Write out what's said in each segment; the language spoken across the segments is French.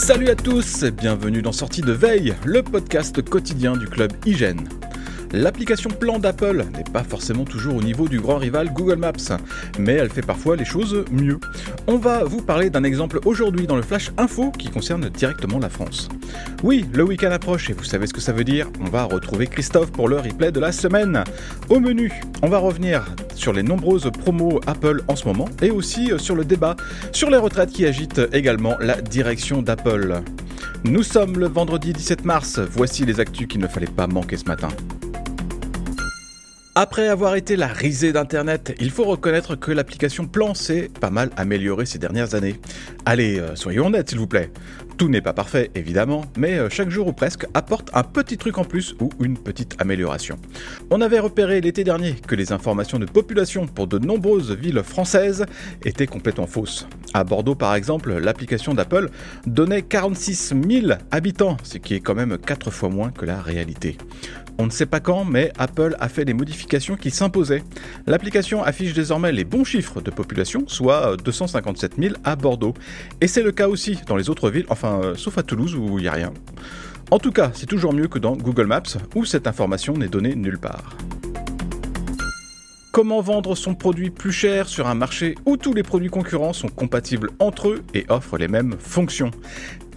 Salut à tous et bienvenue dans Sortie de Veille, le podcast quotidien du club Hygiène. L'application plan d'Apple n'est pas forcément toujours au niveau du grand rival Google Maps, mais elle fait parfois les choses mieux. On va vous parler d'un exemple aujourd'hui dans le Flash Info qui concerne directement la France. Oui, le week-end approche et vous savez ce que ça veut dire, on va retrouver Christophe pour le replay de la semaine. Au menu, on va revenir sur les nombreuses promos Apple en ce moment et aussi sur le débat sur les retraites qui agitent également la direction d'Apple. Nous sommes le vendredi 17 mars, voici les actus qu'il ne fallait pas manquer ce matin. Après avoir été la risée d'Internet, il faut reconnaître que l'application Plan s'est pas mal améliorée ces dernières années. Allez, euh, soyons honnêtes s'il vous plaît. Tout n'est pas parfait, évidemment, mais euh, chaque jour ou presque apporte un petit truc en plus ou une petite amélioration. On avait repéré l'été dernier que les informations de population pour de nombreuses villes françaises étaient complètement fausses. À Bordeaux, par exemple, l'application d'Apple donnait 46 000 habitants, ce qui est quand même 4 fois moins que la réalité. On ne sait pas quand, mais Apple a fait des modifications qui s'imposaient. L'application affiche désormais les bons chiffres de population, soit 257 000 à Bordeaux. Et c'est le cas aussi dans les autres villes, enfin, euh, sauf à Toulouse où il n'y a rien. En tout cas, c'est toujours mieux que dans Google Maps, où cette information n'est donnée nulle part. Comment vendre son produit plus cher sur un marché où tous les produits concurrents sont compatibles entre eux et offrent les mêmes fonctions?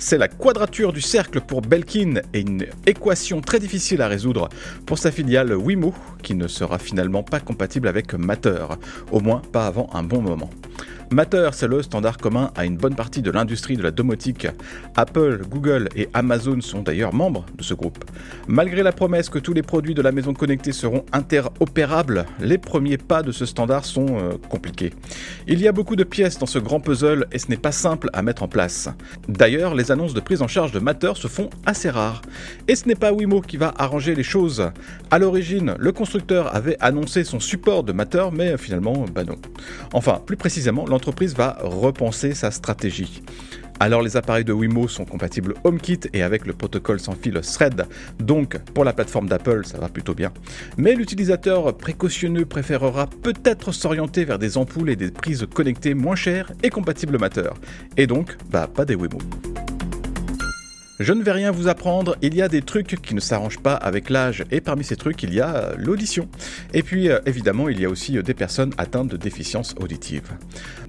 C'est la quadrature du cercle pour Belkin et une équation très difficile à résoudre pour sa filiale Wimo qui ne sera finalement pas compatible avec Matter, au moins pas avant un bon moment. Matter, c'est le standard commun à une bonne partie de l'industrie de la domotique. Apple, Google et Amazon sont d'ailleurs membres de ce groupe. Malgré la promesse que tous les produits de la maison connectée seront interopérables, les premiers pas de ce standard sont euh, compliqués. Il y a beaucoup de pièces dans ce grand puzzle et ce n'est pas simple à mettre en place. D'ailleurs, annonces de prise en charge de Matter se font assez rares. Et ce n'est pas Wimo qui va arranger les choses. À l'origine, le constructeur avait annoncé son support de Matter, mais finalement, bah non. Enfin, plus précisément, l'entreprise va repenser sa stratégie. Alors les appareils de Wimo sont compatibles HomeKit et avec le protocole sans fil Thread, donc pour la plateforme d'Apple ça va plutôt bien. Mais l'utilisateur précautionneux préférera peut-être s'orienter vers des ampoules et des prises connectées moins chères et compatibles Matter. Et donc, bah pas des Wimo. Je ne vais rien vous apprendre, il y a des trucs qui ne s'arrangent pas avec l'âge, et parmi ces trucs, il y a euh, l'audition. Et puis, euh, évidemment, il y a aussi euh, des personnes atteintes de déficience auditive.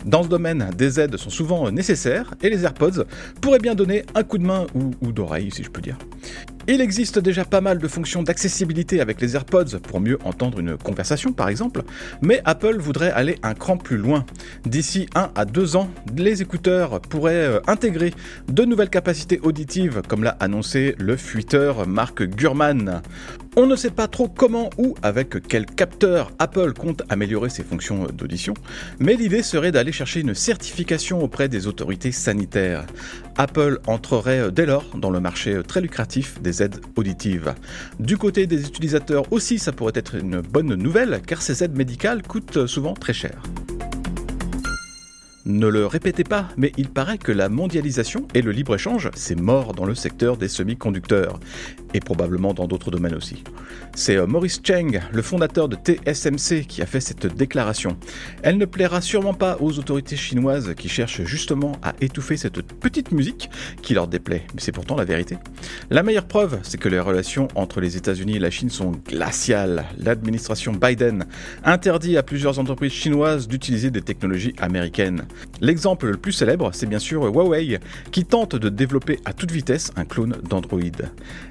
Dans ce domaine, des aides sont souvent nécessaires, et les AirPods pourraient bien donner un coup de main ou, ou d'oreille, si je peux dire. Il existe déjà pas mal de fonctions d'accessibilité avec les AirPods pour mieux entendre une conversation par exemple, mais Apple voudrait aller un cran plus loin. D'ici 1 à 2 ans, les écouteurs pourraient intégrer de nouvelles capacités auditives comme l'a annoncé le fuiteur Mark Gurman. On ne sait pas trop comment ou avec quel capteur Apple compte améliorer ses fonctions d'audition, mais l'idée serait d'aller chercher une certification auprès des autorités sanitaires. Apple entrerait dès lors dans le marché très lucratif des aides auditives. Du côté des utilisateurs aussi, ça pourrait être une bonne nouvelle car ces aides médicales coûtent souvent très cher. Ne le répétez pas, mais il paraît que la mondialisation et le libre-échange, c'est mort dans le secteur des semi-conducteurs, et probablement dans d'autres domaines aussi. C'est euh, Maurice Cheng, le fondateur de TSMC, qui a fait cette déclaration. Elle ne plaira sûrement pas aux autorités chinoises qui cherchent justement à étouffer cette petite musique qui leur déplaît, mais c'est pourtant la vérité. La meilleure preuve, c'est que les relations entre les États-Unis et la Chine sont glaciales. L'administration Biden interdit à plusieurs entreprises chinoises d'utiliser des technologies américaines. L'exemple le plus célèbre, c'est bien sûr Huawei, qui tente de développer à toute vitesse un clone d'Android.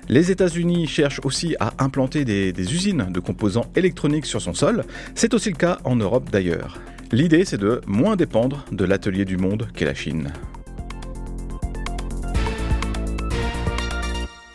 Les États-Unis cherchent aussi à implanter des, usines de composants électroniques sur son sol, c'est aussi le cas en Europe d'ailleurs. L'idée, c'est de moins dépendre de l'atelier du monde qu'est la Chine.